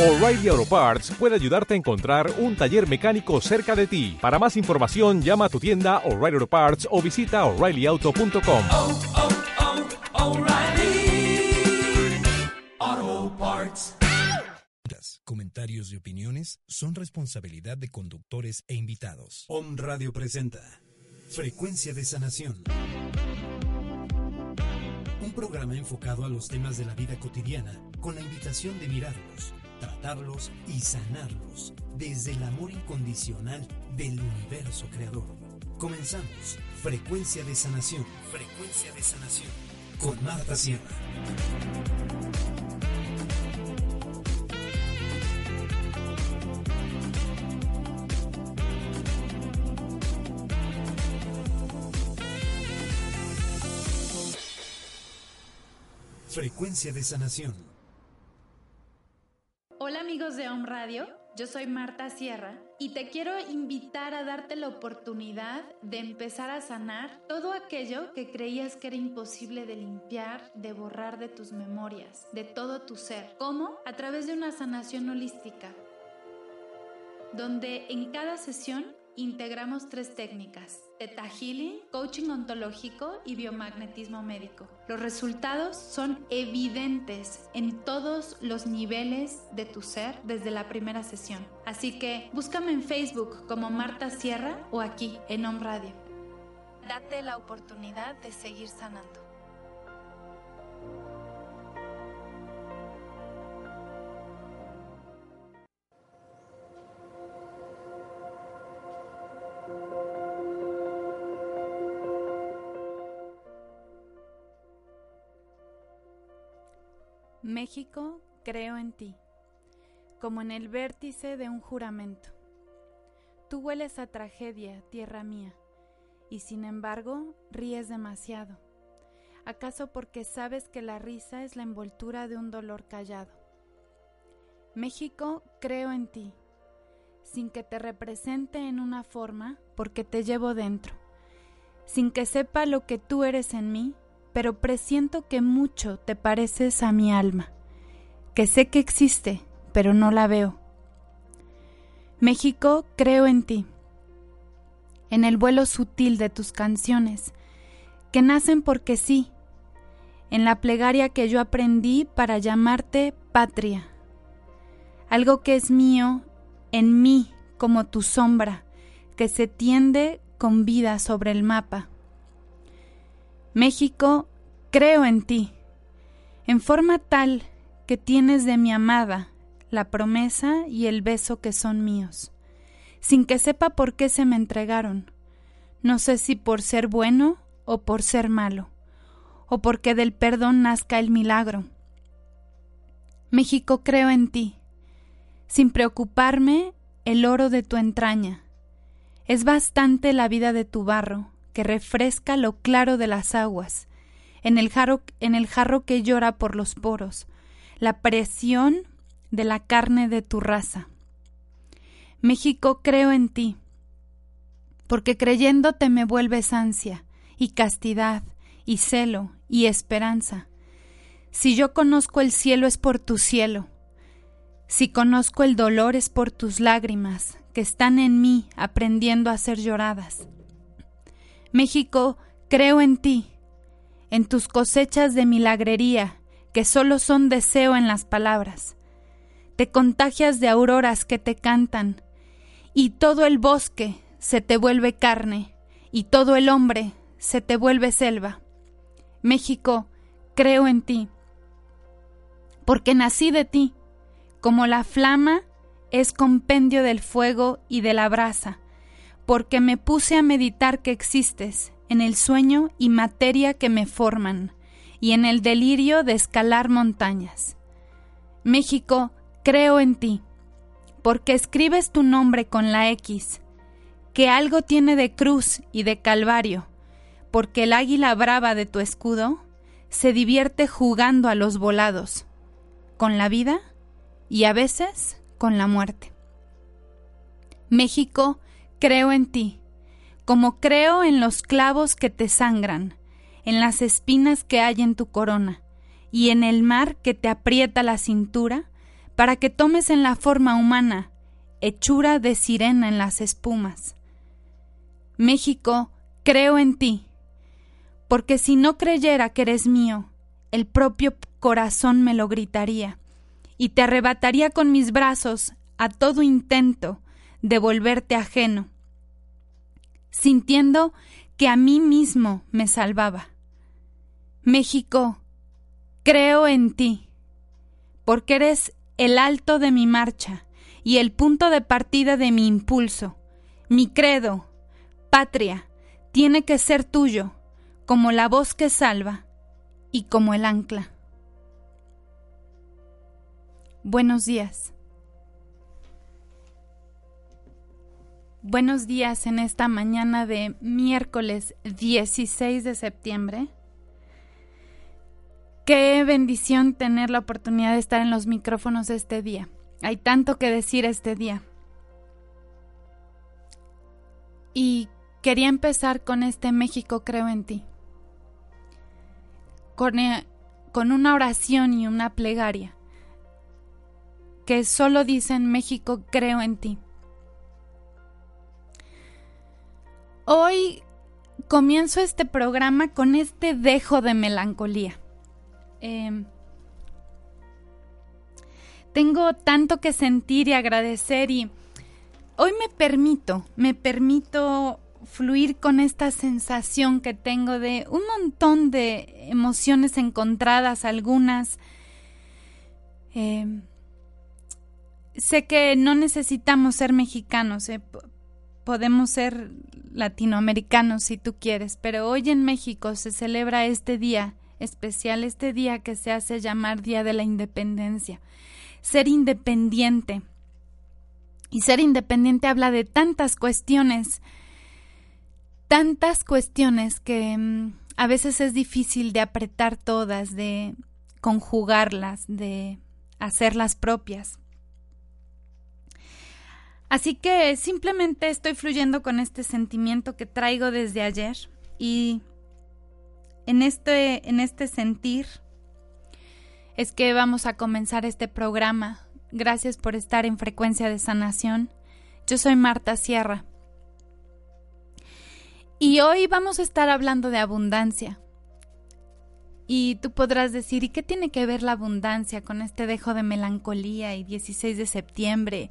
O'Reilly Auto Parts puede ayudarte a encontrar un taller mecánico cerca de ti. Para más información, llama a tu tienda O'Reilly Auto Parts o visita oreillyauto.com. oh, oh, Parts. Comentarios y opiniones son responsabilidad de conductores e invitados. Om Radio presenta Frecuencia de Sanación. Un programa enfocado a los temas de la vida cotidiana con la invitación de mirarlos, tratarlos y sanarlos desde el amor incondicional del universo creador. Comenzamos. Frecuencia de Sanación. Frecuencia de Sanación. Con Marta Sierra. Frecuencia de Sanación. Hola amigos de Home Radio, yo soy Marta Sierra y te quiero invitar a darte la oportunidad de empezar a sanar todo aquello que creías que era imposible de limpiar, de borrar de tus memorias, de todo tu ser. ¿Cómo? A través de una sanación holística, donde en cada sesión integramos tres técnicas. Theta Healing, coaching ontológico y biomagnetismo médico. Los resultados son evidentes en todos los niveles de tu ser desde la primera sesión. Así que búscame en Facebook como Marta Sierra o aquí en Home Radio. Date la oportunidad de seguir sanando. México, creo en ti, como en el vértice de un juramento. Tú hueles a tragedia, tierra mía, y sin embargo ríes demasiado. ¿Acaso porque sabes que la risa es la envoltura de un dolor callado? México, creo en ti, sin que te represente en una forma, porque te llevo dentro, sin que sepa lo que tú eres en mí, pero presiento que mucho te pareces a mi alma, que sé que existe, pero no la veo. México, creo en ti, en el vuelo sutil de tus canciones, que nacen porque sí, en la plegaria que yo aprendí para llamarte patria, algo que es mío en mí como tu sombra, que se tiende con vida sobre el mapa. México, creo en ti, en forma tal que tienes de mi amada la promesa y el beso que son míos, sin que sepa por qué se me entregaron. No sé si por ser bueno o por ser malo, o porque del perdón nazca el milagro. México, creo en ti, sin preocuparme el oro de tu entraña. Es bastante la vida de tu barro, que refresca lo claro de las aguas, en el jarro, en el jarro que llora por los poros, la presión de la carne de tu raza. México, creo en ti, porque creyéndote me vuelves ansia, y castidad, y celo, y esperanza. Si yo conozco el cielo es por tu cielo, si conozco el dolor es por tus lágrimas, que están en mí aprendiendo a ser lloradas. México, creo en ti, en tus cosechas de milagrería, que solo son deseo en las palabras. Te contagias de auroras que te cantan, y todo el bosque se te vuelve carne, y todo el hombre se te vuelve selva. México, creo en ti, porque nací de ti, como la flama es compendio del fuego y de la brasa, porque me puse a meditar que existes en el sueño y materia que me forman, y en el delirio de escalar montañas. México, creo en ti, porque escribes tu nombre con la X, que algo tiene de cruz y de calvario, porque el águila brava de tu escudo se divierte jugando a los volados, con la vida y a veces con la muerte. México, creo en ti, como creo en los clavos que te sangran, en las espinas que hay en tu corona, y en el mar que te aprieta la cintura para que tomes en la forma humana, hechura de sirena en las espumas. México, creo en ti, porque si no creyera que eres mío, el propio corazón me lo gritaría, y te arrebataría con mis brazos a todo intento de volverte ajeno, sintiendo que a mí mismo me salvaba. México, creo en ti, porque eres el alto de mi marcha y el punto de partida de mi impulso. Mi credo, patria, tiene que ser tuyo, como la voz que salva y como el ancla. Buenos días. Buenos días en esta mañana de miércoles 16 de septiembre. Qué bendición tener la oportunidad de estar en los micrófonos este día. Hay tanto que decir este día. Y quería empezar con este México creo en ti. Con, eh, una oración y una plegaria que solo dicen México creo en ti. Hoy comienzo este programa con este dejo de melancolía. Em, tengo tanto que sentir y agradecer y hoy me permito, me permito fluir con esta sensación que tengo de un montón de emociones encontradas, algunas. Em, sé que no necesitamos ser mexicanos, eh, podemos ser latinoamericanos si tú quieres, pero hoy en México se celebra este día especial, este día que se hace llamar Día de la Independencia. Ser independiente. Y ser independiente habla de tantas cuestiones, tantas cuestiones que mm, a veces es difícil de apretar todas, de conjugarlas, de hacerlas propias. Así que simplemente estoy fluyendo con este sentimiento que traigo desde ayer y en este, en este sentir es que vamos a comenzar este programa. Gracias por estar en Frecuencia de Sanación. Yo soy Marta Sierra. Y hoy vamos a estar hablando de abundancia. Y tú podrás decir, ¿y qué tiene que ver la abundancia con este dejo de melancolía y 16 de septiembre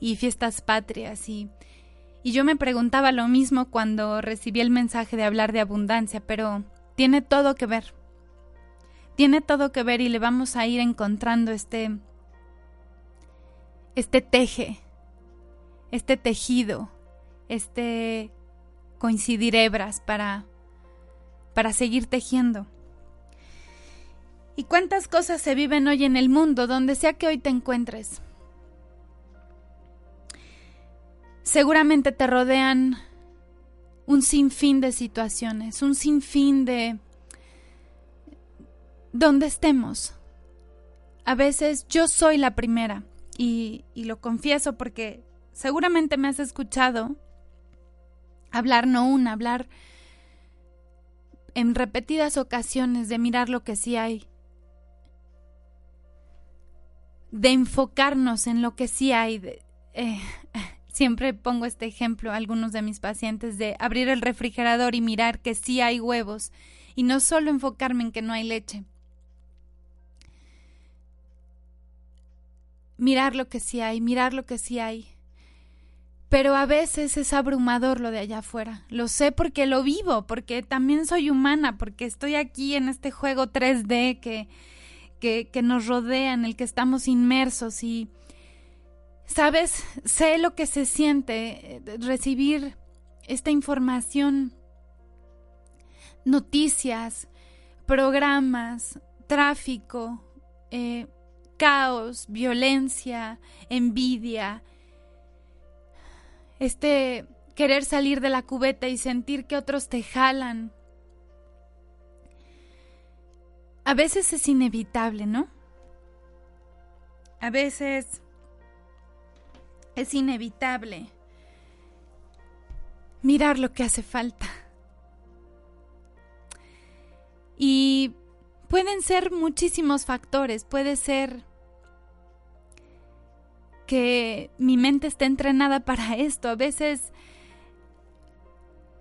y fiestas patrias? Y, y yo me preguntaba lo mismo cuando recibí el mensaje de hablar de abundancia, pero tiene todo que ver. Tiene todo que ver y le vamos a ir encontrando este este teje, este tejido, este coincidir hebras para para seguir tejiendo. ¿Y cuántas cosas se viven hoy en el mundo, donde sea que hoy te encuentres? Seguramente te rodean un sinfín de situaciones, un sinfín de donde estemos. A veces yo soy la primera y, y lo confieso porque seguramente me has escuchado hablar no una, hablar en repetidas ocasiones de mirar lo que sí hay, de enfocarnos en lo que sí hay. Eh, siempre pongo este ejemplo a algunos de mis pacientes de abrir el refrigerador y mirar que sí hay huevos y no solo enfocarme en que no hay leche. Mirar lo que sí hay, mirar lo que sí hay. Pero a veces es abrumador lo de allá afuera. Lo sé porque lo vivo, porque también soy humana, porque estoy aquí en este juego 3D que, que, nos rodea, en el que estamos inmersos y, sabes, sé lo que se siente eh, recibir esta información, noticias, programas, tráfico, eh, caos, violencia, envidia, este querer salir de la cubeta y sentir que otros te jalan, a veces es inevitable, ¿no? A veces es inevitable mirar lo que hace falta. Y pueden ser muchísimos factores, puede ser que mi mente está entrenada para esto. A veces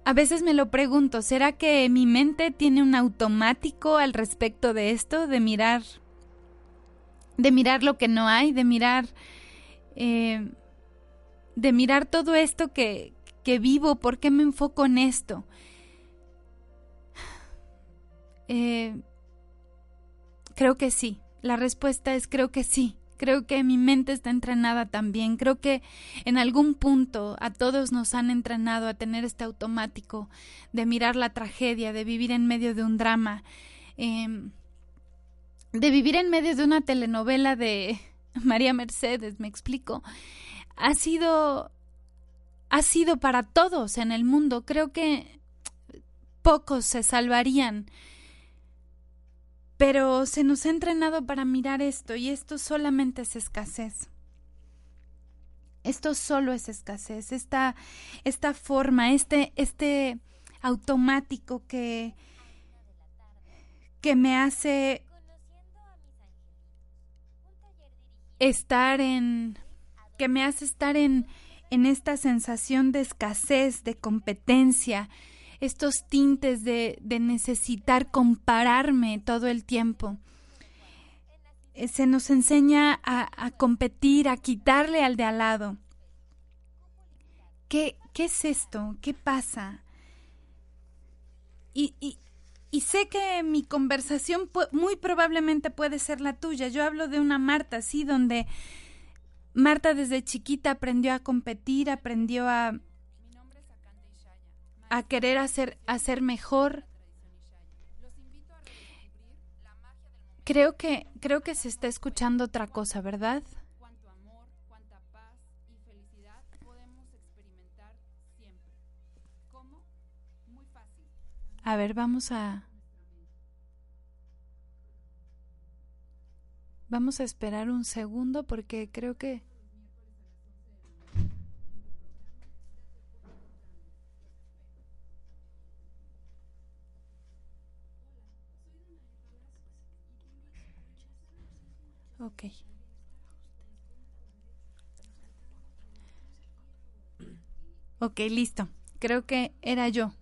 a veces me lo pregunto, ¿será que mi mente tiene un automático al respecto de esto, de mirar, de mirar lo que no hay, de mirar, eh, de mirar todo esto que, que vivo, ¿por qué me enfoco en esto? Eh, creo que sí. La respuesta es creo que sí. Creo que mi mente está entrenada también. Creo que en algún punto a todos nos han entrenado a tener este automático de mirar la tragedia, de vivir en medio de un drama, em, de vivir en medio de una telenovela de María Mercedes, me explico. Ha sido ha sido para todos en el mundo. Creo que pocos se salvarían pero se nos ha entrenado para mirar esto y esto solamente es escasez. Esto solo es escasez, esta, esta forma, este, este automático que, que me hace estar en, que me hace estar en, en esta sensación de escasez, de competencia, estos tintes de, necesitar compararme todo el tiempo. Eh, se nos enseña a, competir, a quitarle al de al lado. ¿Qué, qué es esto? ¿Qué pasa? Y, y, y, sé que mi conversación muy probablemente puede ser la tuya. Yo hablo de una Marta, sí, donde Marta desde chiquita aprendió a competir, aprendió a, a querer hacer, hacer mejor. Creo que, creo que se está escuchando otra cosa, ¿verdad? A ver, vamos a... Vamos a esperar un segundo porque creo que... Ok. Ok, listo. Creo que era yo.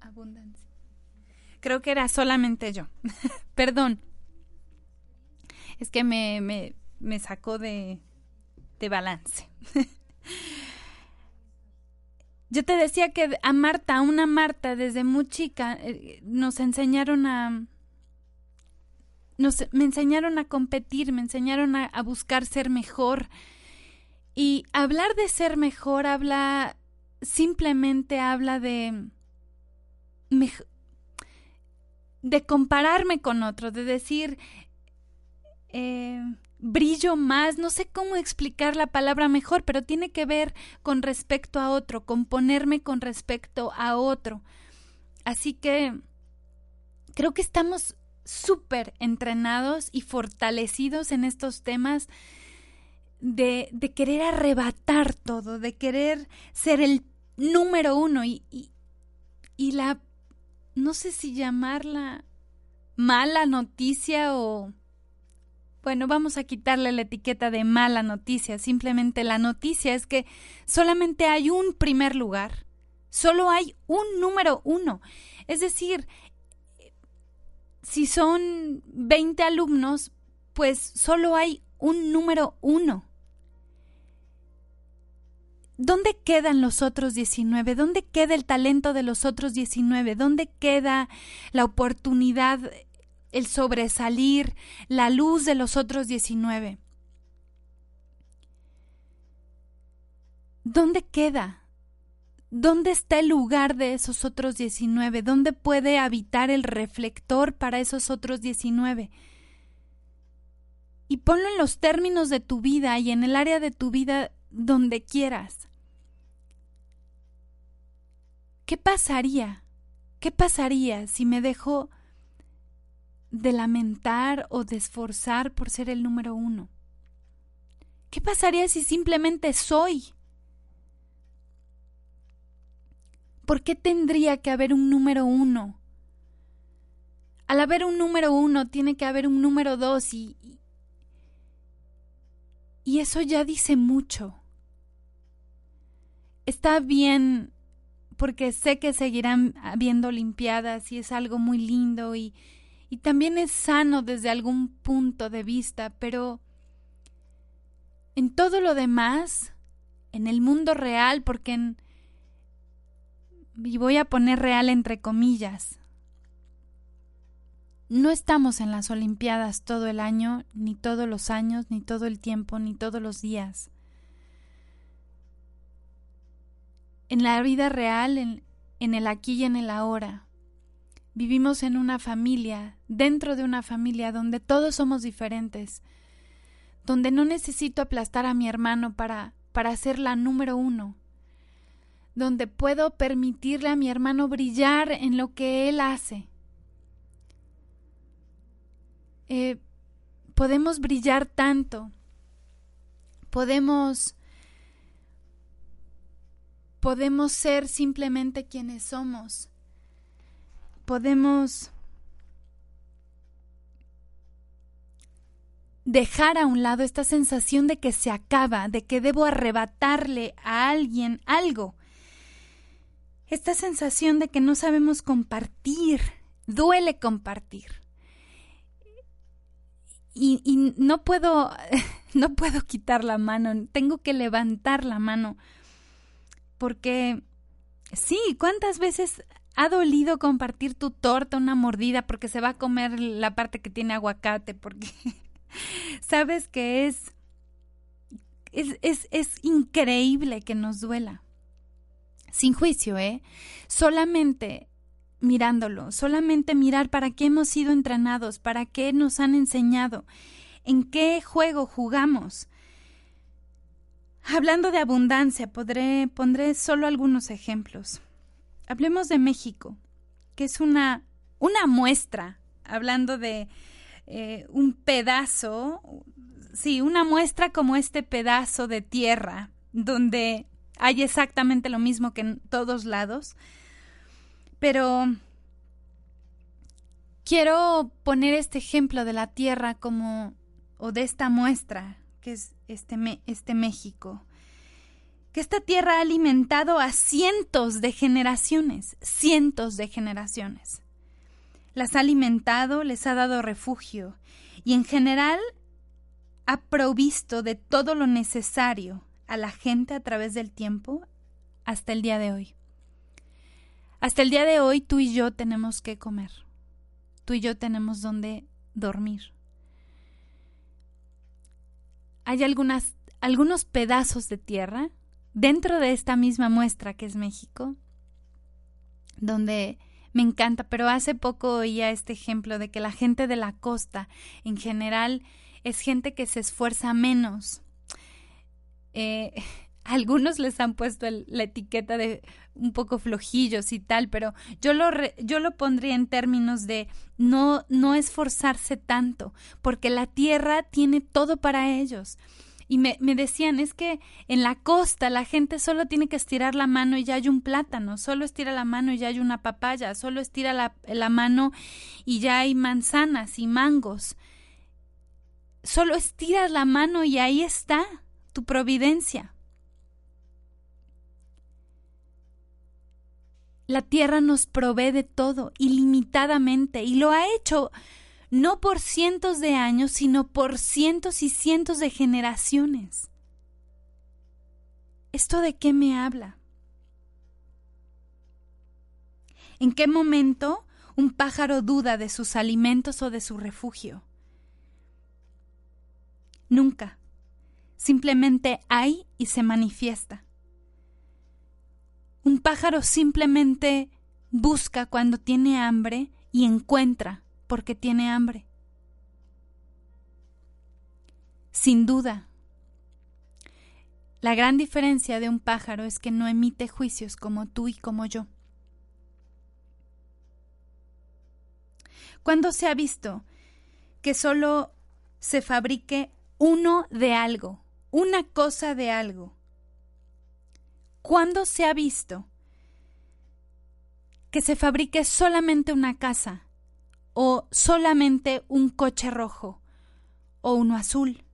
Abundancia. Creo que era solamente yo. Perdón. Es que me, me, me sacó de, de balance. yo te decía que a Marta, a una Marta, desde muy chica, eh, nos enseñaron a, me enseñaron a competir, me enseñaron a, buscar ser mejor. Y hablar de ser mejor habla, simplemente habla de, de compararme con otro, de decir, eh, brillo más, no sé cómo explicar la palabra mejor, pero tiene que ver con respecto a otro, con ponerme con respecto a otro. Así que creo que estamos súper entrenados y fortalecidos en estos temas de, querer arrebatar todo, de querer ser el número uno y, y, y la, no sé si llamarla mala noticia o... Bueno, vamos a quitarle la etiqueta de mala noticia. Simplemente la noticia es que solamente hay un primer lugar. Solo hay un número uno. Es decir, si son 20 alumnos, pues solo hay un número uno. ¿Dónde quedan los otros 19? ¿Dónde queda el talento de los otros 19? ¿Dónde queda la oportunidad, el sobresalir, la luz de los otros 19? ¿Dónde queda? ¿Dónde está el lugar de esos otros 19? ¿Dónde puede habitar el reflector para esos otros 19? Y ponlo en los términos de tu vida y en el área de tu vida donde quieras. ¿Qué pasaría? ¿Qué pasaría si me dejo de lamentar o de esforzar por ser el número uno? ¿Qué pasaría si simplemente soy? ¿Por qué tendría que haber un número uno? Al haber un número uno, tiene que haber un número dos y, Y eso ya dice mucho. Está bien porque sé que seguirán habiendo Olimpiadas y es algo muy lindo y, y también es sano desde algún punto de vista, pero en todo lo demás, en el mundo real, porque en... y voy a poner real entre comillas, no estamos en las Olimpiadas todo el año, ni todos los años, ni todo el tiempo, ni todos los días. En la vida real, en, el aquí y en el ahora, vivimos en una familia, dentro de una familia donde todos somos diferentes, donde no necesito aplastar a mi hermano para, para ser la número uno, donde puedo permitirle a mi hermano brillar en lo que él hace. Eh, podemos brillar tanto, podemos, podemos ser simplemente quienes somos, podemos dejar a un lado esta sensación de que se acaba, de que debo arrebatarle a alguien algo. Esta sensación de que no sabemos compartir, duele compartir y, no puedo, no puedo quitar la mano, tengo que levantar la mano, porque sí, ¿cuántas veces ha dolido compartir tu torta, una mordida, porque se va a comer la parte que tiene aguacate, porque sabes que es, es, es, es increíble que nos duela. Sin juicio, ¿eh? Solamente mirándolo, solamente mirar para qué hemos sido entrenados, para qué nos han enseñado, en qué juego jugamos. Hablando de abundancia, podré, pondré solo algunos ejemplos. Hablemos de México, que es una, una muestra, hablando de eh, un pedazo, sí, una muestra como este pedazo de tierra, donde hay exactamente lo mismo que en todos lados, pero quiero poner este ejemplo de la tierra como, o de esta muestra, que es este, este México, que esta tierra ha alimentado a cientos de generaciones, cientos de generaciones. Las ha alimentado, les ha dado refugio y en general ha provisto de todo lo necesario a la gente a través del tiempo hasta el día de hoy. Hasta el día de hoy tú y yo tenemos que comer. Tú y yo tenemos donde dormir. Hay algunas, algunos pedazos de tierra dentro de esta misma muestra que es México, donde me encanta, pero hace poco oía este ejemplo de que la gente de la costa en general es gente que se esfuerza menos. Eh, algunos les han puesto la etiqueta de un poco flojillos y tal, pero yo lo, yo lo pondría en términos de no, no esforzarse tanto, porque la tierra tiene todo para ellos. Y me, me, decían, es que en la costa la gente solo tiene que estirar la mano y ya hay un plátano, solo estira la mano y ya hay una papaya, solo estira la, la mano y ya hay manzanas y mangos. Solo estiras la mano y ahí está tu providencia. La tierra nos provee de todo ilimitadamente y lo ha hecho no por cientos de años, sino por cientos y cientos de generaciones. ¿Esto de qué me habla? ¿En qué momento un pájaro duda de sus alimentos o de su refugio? Nunca. Simplemente hay y se manifiesta. Un pájaro simplemente busca cuando tiene hambre y encuentra porque tiene hambre. Sin duda, la gran diferencia de un pájaro es que no emite juicios como tú y como yo. ¿Cuándo se ha visto que solo se fabrique uno de algo, una cosa de algo? ¿Cuándo se ha visto que se fabrique solamente una casa o solamente un coche rojo o uno azul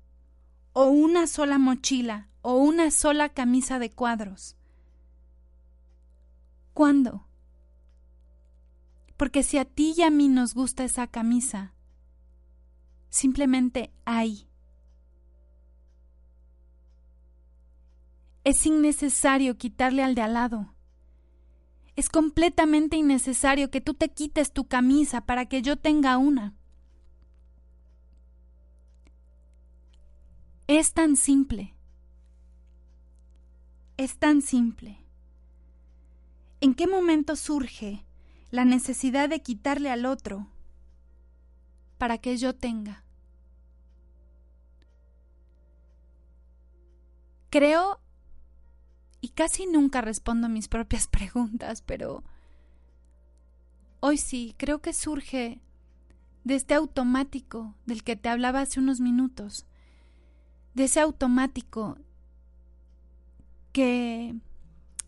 o una sola mochila o una sola camisa de cuadros. ¿Cuándo? Porque si a ti y a mí nos gusta esa camisa, simplemente hay. Es innecesario quitarle al de al lado. Es completamente innecesario que tú te quites tu camisa para que yo tenga una. Es tan simple. Es tan simple. ¿En qué momento surge la necesidad de quitarle al otro para que yo tenga? Creo, y casi nunca respondo mis propias preguntas, pero hoy sí, creo que surge de este automático del que te hablaba hace unos minutos, de ese automático que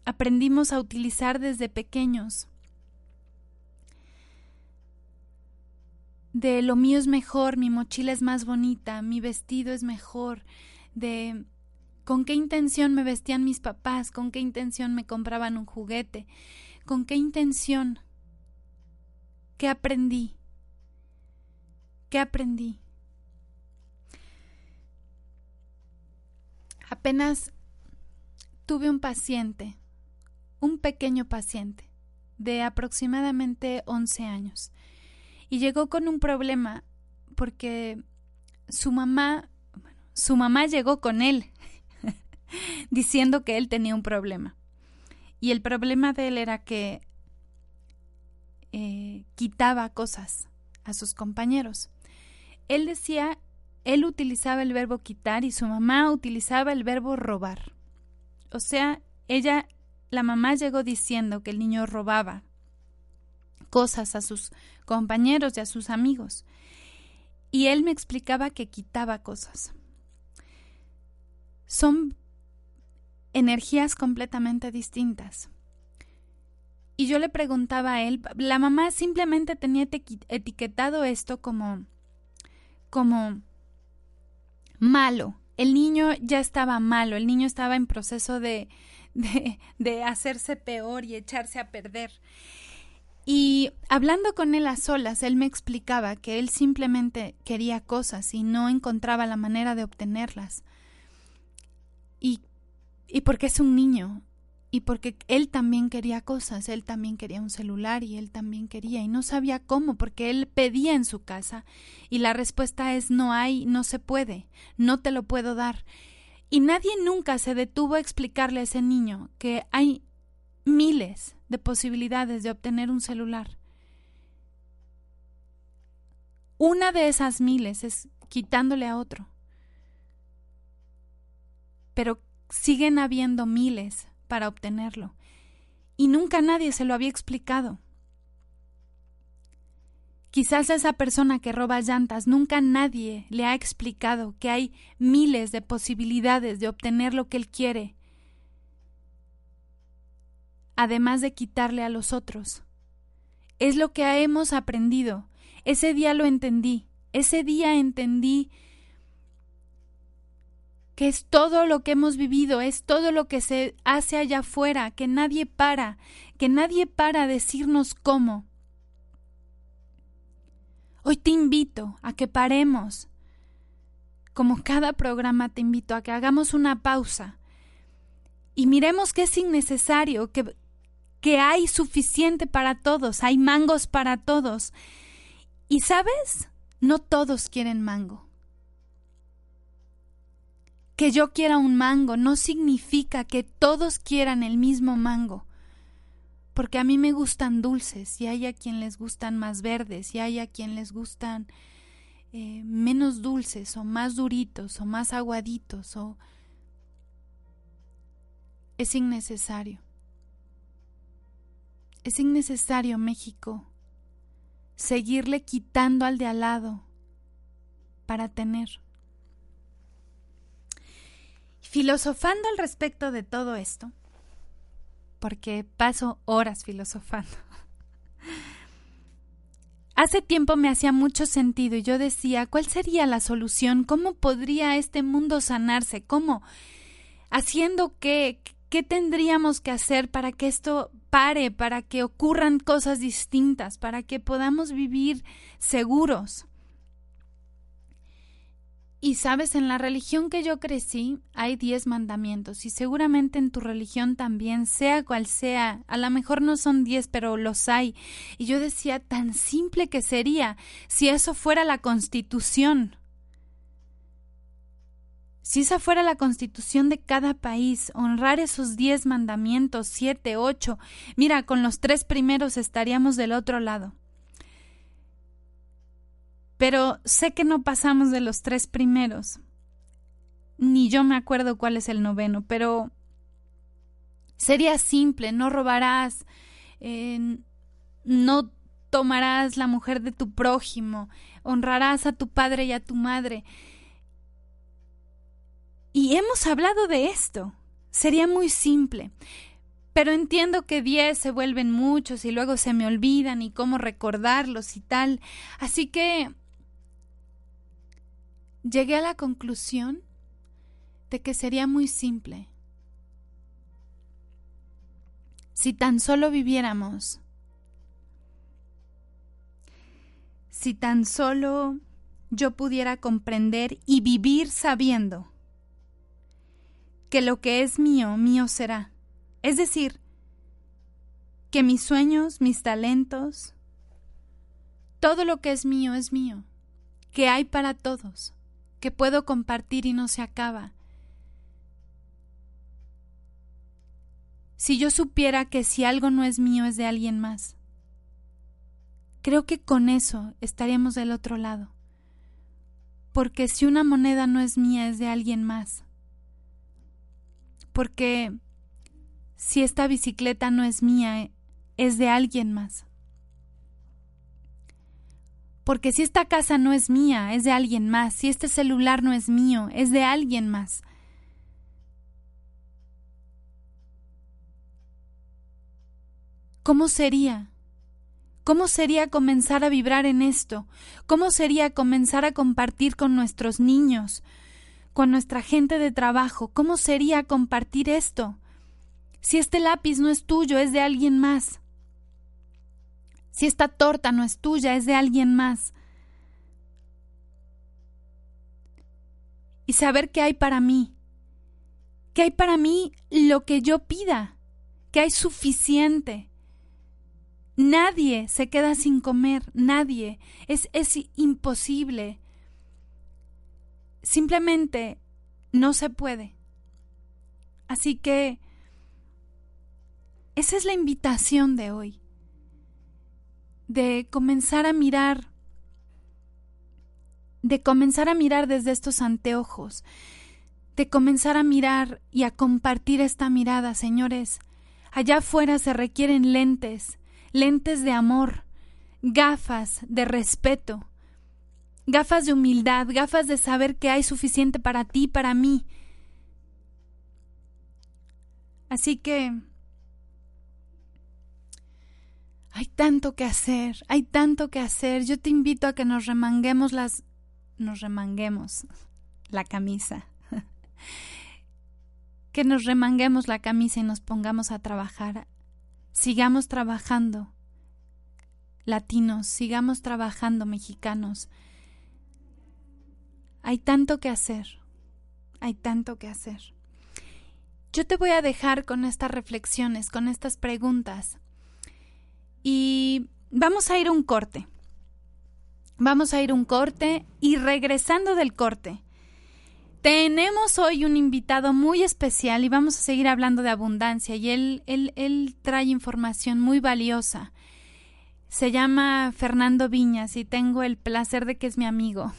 aprendimos a utilizar desde pequeños. De lo mío es mejor, mi mochila es más bonita, mi vestido es mejor, de con qué intención me vestían mis papás, con qué intención me compraban un juguete, con qué intención, qué aprendí, qué aprendí. Apenas tuve un paciente, un pequeño paciente, de aproximadamente 11 años, y llegó con un problema porque su mamá, su mamá llegó con él, diciendo que él tenía un problema. Y el problema de él era que eh, quitaba cosas a sus compañeros. Él decía él utilizaba el verbo quitar y su mamá utilizaba el verbo robar. O sea, ella, la mamá llegó diciendo que el niño robaba cosas a sus compañeros y a sus amigos. Y él me explicaba que quitaba cosas. Son energías completamente distintas. Y yo le preguntaba a él, la mamá simplemente tenía etiquetado esto como como malo. El niño ya estaba malo, el niño estaba en proceso de, de, de hacerse peor y echarse a perder. Y hablando con él a solas, él me explicaba que él simplemente quería cosas y no encontraba la manera de obtenerlas. Y, y porque es un niño, y porque él también quería cosas, él también quería un celular y él también quería y no sabía cómo porque él pedía en su casa y la respuesta es no hay, no se puede, no te lo puedo dar. Y nadie nunca se detuvo a explicarle a ese niño que hay miles de posibilidades de obtener un celular. Una de esas miles es quitándole a otro. Pero siguen habiendo miles para obtenerlo. Y nunca nadie se lo había explicado. Quizás esa persona que roba llantas nunca nadie le ha explicado que hay miles de posibilidades de obtener lo que él quiere, además de quitarle a los otros. Es lo que hemos aprendido. Ese día lo entendí. Ese día entendí que es todo lo que hemos vivido, es todo lo que se hace allá afuera, que nadie para, que nadie para decirnos cómo. Hoy te invito a que paremos. Como cada programa te invito a que hagamos una pausa y miremos que es innecesario, que, que hay suficiente para todos, hay mangos para todos. Y sabes, no todos quieren mango que yo quiera un mango no significa que todos quieran el mismo mango, porque a mí me gustan dulces y hay a quien les gustan más verdes y hay a quien les gustan eh, menos dulces o más duritos o más aguaditos o es innecesario. Es innecesario, México, seguirle quitando al de al lado para tener. Filosofando al respecto de todo esto, porque paso horas filosofando, Hace tiempo me hacía mucho sentido y yo decía, ¿cuál sería la solución? ¿Cómo podría este mundo sanarse? ¿Cómo? ¿Haciendo qué? ¿Qué tendríamos que hacer para que esto pare, para que ocurran cosas distintas, para que podamos vivir seguros? Y sabes, en la religión que yo crecí hay diez mandamientos y seguramente en tu religión también, sea cual sea, a lo mejor no son diez, pero los hay. Y yo decía, tan simple que sería si eso fuera la constitución. Si esa fuera la constitución de cada país, honrar esos diez mandamientos, siete, ocho, mira, con los tres primeros estaríamos del otro lado pero sé que no pasamos de los tres primeros. Ni yo me acuerdo cuál es el noveno, pero sería simple, no robarás, eh, no tomarás la mujer de tu prójimo, honrarás a tu padre y a tu madre. Y hemos hablado de esto. Sería muy simple. Pero entiendo que diez se vuelven muchos y luego se me olvidan y cómo recordarlos y tal. Así que llegué a la conclusión de que sería muy simple. Si tan solo viviéramos, si tan solo yo pudiera comprender y vivir sabiendo que lo que es mío, mío será. Es decir, que mis sueños, mis talentos, todo lo que es mío es mío, que hay para todos que puedo compartir y no se acaba. Si yo supiera que si algo no es mío es de alguien más, creo que con eso estaríamos del otro lado. Porque si una moneda no es mía es de alguien más. Porque si esta bicicleta no es mía es de alguien más. Porque si esta casa no es mía, es de alguien más. Si este celular no es mío, es de alguien más. ¿Cómo sería? ¿Cómo sería comenzar a vibrar en esto? ¿Cómo sería comenzar a compartir con nuestros niños, con nuestra gente de trabajo? ¿Cómo sería compartir esto? Si este lápiz no es tuyo, es de alguien más. Si esta torta no es tuya, es de alguien más. Y saber que hay para mí. Que hay para mí lo que yo pida. Que hay suficiente. Nadie se queda sin comer, nadie. Es, es imposible. Simplemente no se puede. Así que esa es la invitación de hoy de comenzar a mirar, de comenzar a mirar desde estos anteojos, de comenzar a mirar y a compartir esta mirada, señores. Allá afuera se requieren lentes, lentes de amor, gafas de respeto, gafas de humildad, gafas de saber que hay suficiente para ti y para mí. Así que hay tanto que hacer, hay tanto que hacer. Yo te invito a que nos remanguemos las... nos remanguemos la camisa. que nos remanguemos la camisa y nos pongamos a trabajar. Sigamos trabajando, latinos, sigamos trabajando, mexicanos. Hay tanto que hacer, hay tanto que hacer. Yo te voy a dejar con estas reflexiones, con estas preguntas. Y vamos a ir a un corte. Vamos a ir a un corte y regresando del corte. Tenemos hoy un invitado muy especial y vamos a seguir hablando de abundancia y él, él, él trae información muy valiosa. Se llama Fernando Viñas y tengo el placer de que es mi amigo.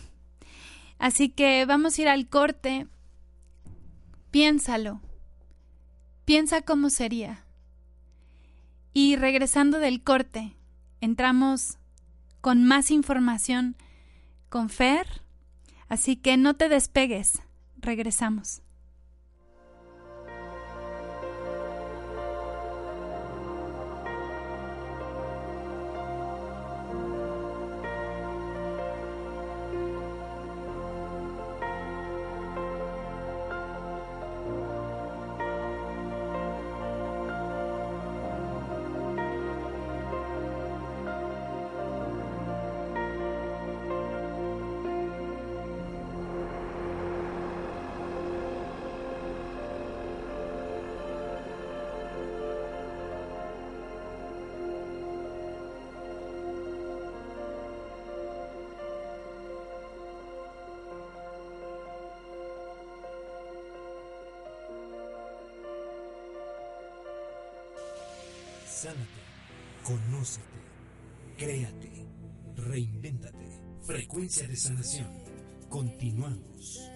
Así que vamos a ir al corte. Piénsalo. Piensa cómo sería. Y regresando del corte, entramos con más información con Fer, así que no te despegues, regresamos. Sánate, conócete, créate, reinvéntate. Frecuencia de sanación. Continuamos.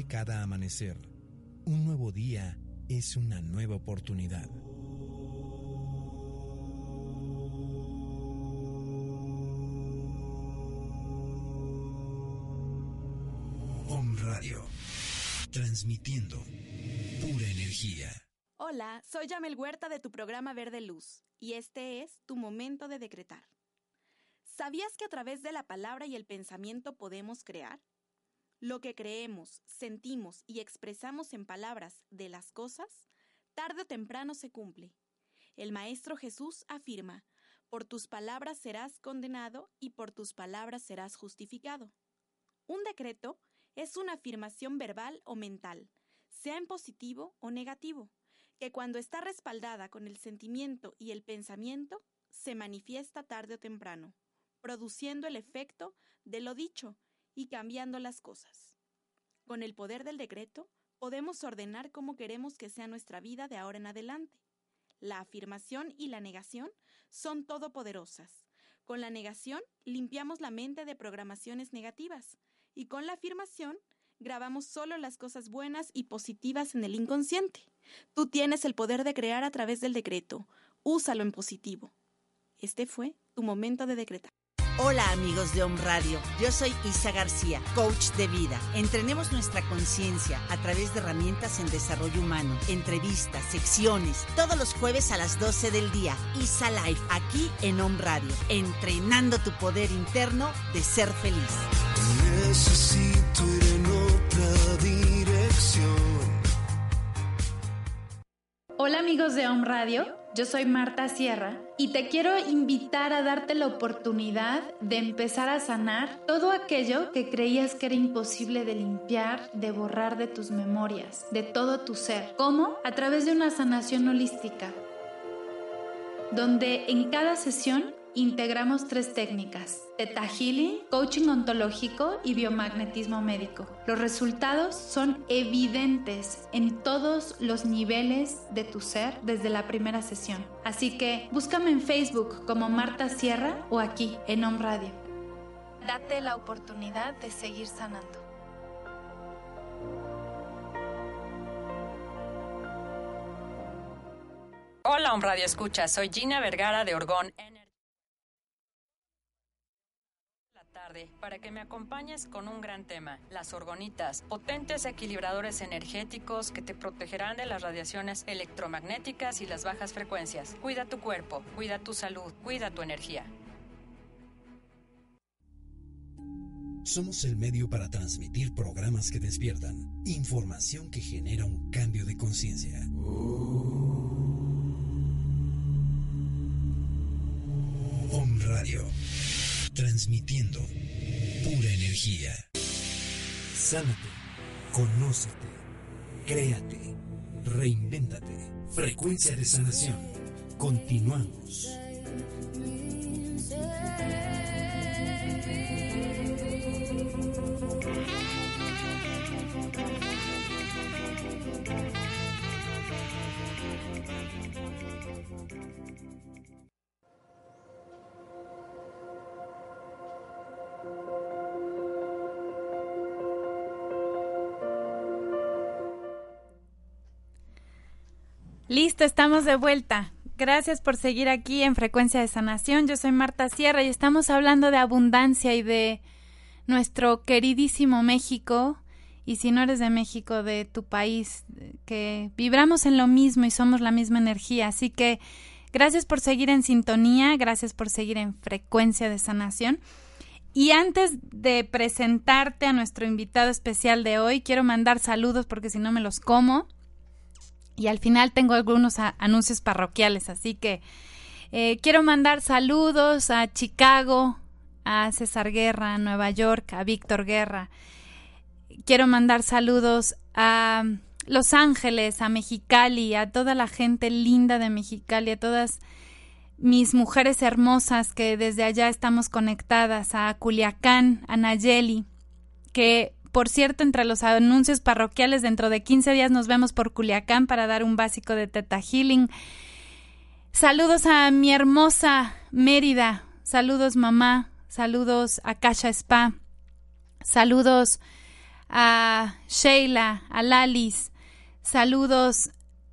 Cada amanecer. Un nuevo día es una nueva oportunidad. Om Radio. Transmitiendo pura energía. Hola, soy Yamel Huerta de tu programa Verde Luz y este es tu momento de decretar. ¿Sabías que a través de la palabra y el pensamiento podemos crear? Lo que creemos, sentimos y expresamos en palabras de las cosas, tarde o temprano se cumple. El Maestro Jesús afirma, por tus palabras serás condenado y por tus palabras serás justificado. Un decreto es una afirmación verbal o mental, sea en positivo o negativo, que cuando está respaldada con el sentimiento y el pensamiento, se manifiesta tarde o temprano, produciendo el efecto de lo dicho y cambiando las cosas. Con el poder del decreto, podemos ordenar cómo queremos que sea nuestra vida de ahora en adelante. La afirmación y la negación son todopoderosas. Con la negación limpiamos la mente de programaciones negativas y con la afirmación grabamos solo las cosas buenas y positivas en el inconsciente. Tú tienes el poder de crear a través del decreto. Úsalo en positivo. Este fue tu momento de decretar. Hola amigos de Home Radio, yo soy Isa García, coach de vida. Entrenemos nuestra conciencia a través de herramientas en desarrollo humano, entrevistas, secciones, todos los jueves a las 12 del día. Isa Live, aquí en Home Radio, entrenando tu poder interno de ser feliz. Amigos de Home Radio, yo soy Marta Sierra y te quiero invitar a darte la oportunidad de empezar a sanar todo aquello que creías que era imposible de limpiar, de borrar de tus memorias, de todo tu ser. ¿Cómo? A través de una sanación holística, donde en cada sesión integramos tres técnicas, Theta Healing, coaching ontológico y biomagnetismo médico. Los resultados son evidentes en todos los niveles de tu ser desde la primera sesión. Así que búscame en Facebook como Marta Sierra o aquí en Home Radio. Date la oportunidad de seguir sanando. Hola, Home Radio Escucha. Soy Gina Vergara de Orgón. Para que me acompañes con un gran tema, las orgonitas, potentes equilibradores energéticos que te protegerán de las radiaciones electromagnéticas y las bajas frecuencias. Cuida tu cuerpo, cuida tu salud, cuida tu energía. Somos el medio para transmitir programas que despiertan, información que genera un cambio de conciencia. Om Radio, transmitiendo pura energía. Sánate, conócete, créate, reinvéntate. Frecuencia de sanación. Continuamos. Listo, estamos de vuelta. Gracias por seguir aquí en Frecuencia de Sanación. Yo soy Marta Sierra y estamos hablando de abundancia y de nuestro queridísimo México. Y si no eres de México, de tu país, que vibramos en lo mismo y somos la misma energía. Así que gracias por seguir en sintonía, gracias por seguir en Frecuencia de Sanación. Y antes de presentarte a nuestro invitado especial de hoy, quiero mandar saludos porque si no me los como. Y al final tengo algunos anuncios parroquiales, así que eh, quiero mandar saludos a Chicago, a César Guerra, a Nueva York, a Víctor Guerra. Quiero mandar saludos a Los Ángeles, a Mexicali, a toda la gente linda de Mexicali, a todas mis mujeres hermosas que desde allá estamos conectadas, a Culiacán, a Nayeli, que por cierto, entre los anuncios parroquiales, dentro de 15 días nos vemos por Culiacán para dar un básico de Teta Healing. Saludos a mi hermosa Mérida. Saludos, mamá. Saludos a Kasha Spa. Saludos a Sheila, a Lalis. Saludos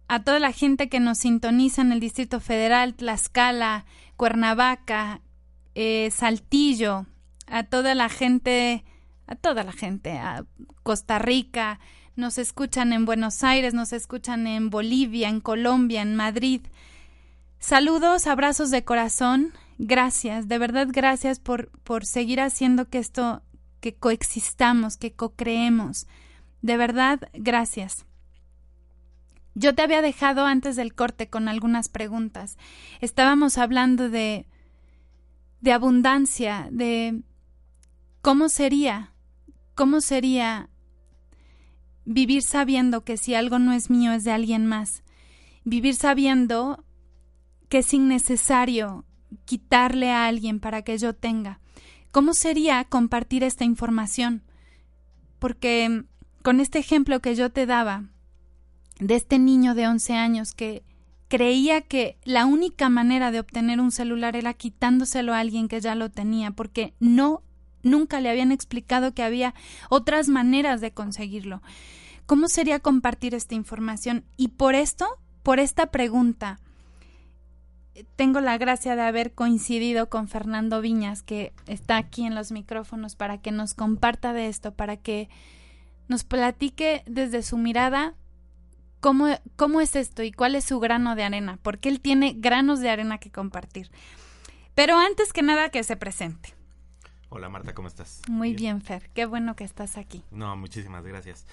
a toda la gente que nos sintoniza en el Distrito Federal, Tlaxcala, Cuernavaca, eh, Saltillo, a toda la gente a toda la gente, a Costa Rica, nos escuchan en Buenos Aires, nos escuchan en Bolivia, en Colombia, en Madrid. Saludos, abrazos de corazón, gracias, de verdad gracias por, por seguir haciendo que esto, que coexistamos, que co-creemos. De verdad, gracias. Yo te había dejado antes del corte con algunas preguntas. Estábamos hablando de de abundancia, de cómo sería ¿Cómo sería vivir sabiendo que si algo no es mío es de alguien más? Vivir sabiendo que es innecesario quitarle a alguien para que yo tenga. ¿Cómo sería compartir esta información? Porque con este ejemplo que yo te daba de este niño de 11 años que creía que la única manera de obtener un celular era quitándoselo a alguien que ya lo tenía, porque no nunca le habían explicado que había otras maneras de conseguirlo. ¿Cómo sería compartir esta información? Y por esto, por esta pregunta, tengo la gracia de haber coincidido con Fernando Viñas, que está aquí en los micrófonos, para que nos comparta de esto, para que nos platique desde su mirada cómo, cómo es esto y cuál es su grano de arena, porque él tiene granos de arena que compartir. Pero antes que nada, que se presente. Hola Marta, ¿cómo estás? Muy bien, Fer, qué bueno que estás aquí. No, muchísimas gracias.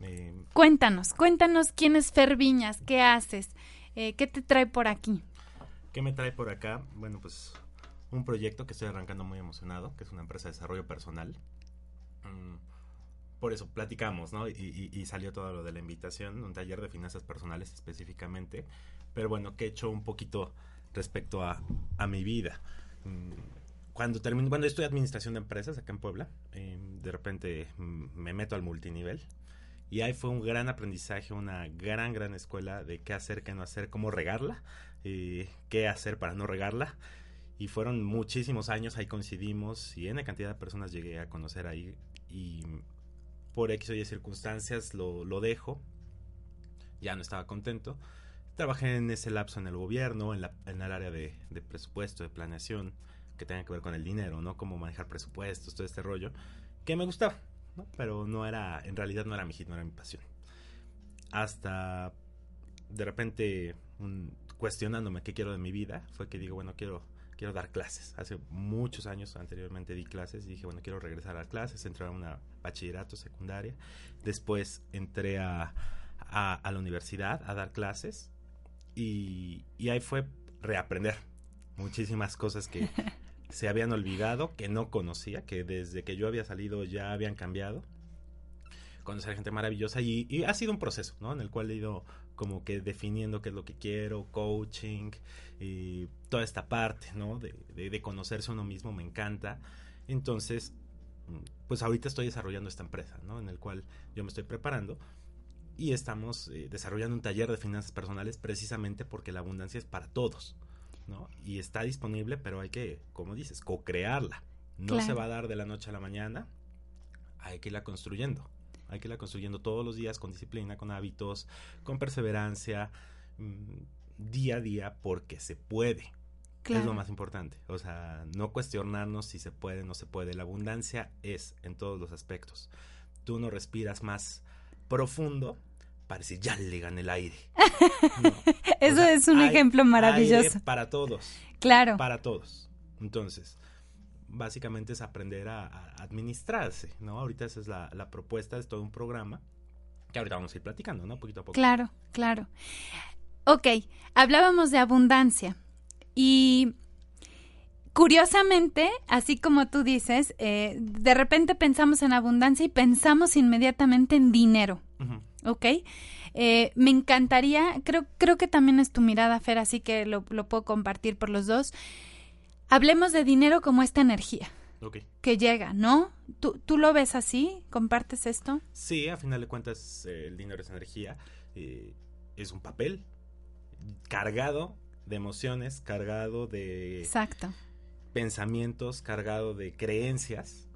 Eh, cuéntanos, cuéntanos quién es Fer Viñas, qué haces, eh, qué te trae por aquí. ¿Qué me trae por acá? Bueno, pues un proyecto que estoy arrancando muy emocionado, que es una empresa de desarrollo personal. Mm, por eso platicamos, ¿no? Y, salió todo lo de la invitación, un taller de finanzas personales específicamente. Pero bueno, que he hecho un poquito respecto a, a mi vida. Mm, cuando termino, cuando estoy administración de empresas acá en Puebla, em, de repente me meto al multinivel y ahí fue un gran aprendizaje, una gran, gran escuela de qué hacer, qué no hacer, cómo regarla, eh, qué hacer para no regarla. Y fueron muchísimos años, ahí coincidimos y en la cantidad de personas llegué a conocer ahí y por X o Y circunstancias lo, lo dejo, ya no estaba contento. Trabajé en ese lapso en el gobierno, en, la, en el área de, de presupuesto, de planeación que tenga que ver con el dinero, ¿no? Cómo manejar presupuestos, todo este rollo, que me gustaba, ¿no? Pero no era, en realidad no era mi hit, no era mi pasión. Hasta de repente cuestionándome qué quiero de mi vida, fue que digo, bueno, quiero quiero dar clases. Hace muchos años anteriormente di clases y dije, bueno, quiero regresar a clases, entré a una bachillerato secundaria, después entré a, a, la universidad a dar clases y, y ahí fue reaprender muchísimas cosas que, se habían olvidado, que no conocía, que desde que yo había salido ya habían cambiado. Conocer gente maravillosa y, ha sido un proceso, ¿no? En el cual he ido como que definiendo qué es lo que quiero, coaching, y toda esta parte, ¿no? De, de, conocerse uno mismo me encanta. Entonces, pues ahorita estoy desarrollando esta empresa, ¿no? En el cual yo me estoy preparando y estamos eh, desarrollando un taller de finanzas personales precisamente porque la abundancia es para todos. ¿No? Y está disponible, pero hay que, como dices, co-crearla. No se va a dar de la noche a la mañana, hay que irla construyendo. Hay que irla construyendo todos los días con disciplina, con hábitos, con perseverancia, mm, día a día, porque se puede. Es lo más importante. O sea, no cuestionarnos si se puede o no se puede. La abundancia es en todos los aspectos. Tú no respiras más profundo parece ya le gané el aire. Eso es un ejemplo maravilloso. para todos. Claro. Para todos. Entonces, básicamente es aprender a, administrarse, ¿no? Ahorita esa es la, la, propuesta, es todo un programa que ahorita vamos a ir platicando, ¿no? Poquito a poco. Claro, claro. Ok, hablábamos de abundancia y curiosamente, así como tú dices, eh, de repente pensamos en abundancia y pensamos inmediatamente en dinero, Ujú. ¿Ok? Eh, me encantaría, creo, creo que también es tu mirada, Fer, así que lo, lo puedo compartir por los dos. Hablemos de dinero como esta energía Ok. que llega, ¿no? ¿Tú, tú lo ves así? ¿Compartes esto? Sí, a final de cuentas eh, el dinero es energía, eh, es un papel cargado de emociones, cargado de Exacto. pensamientos, cargado de creencias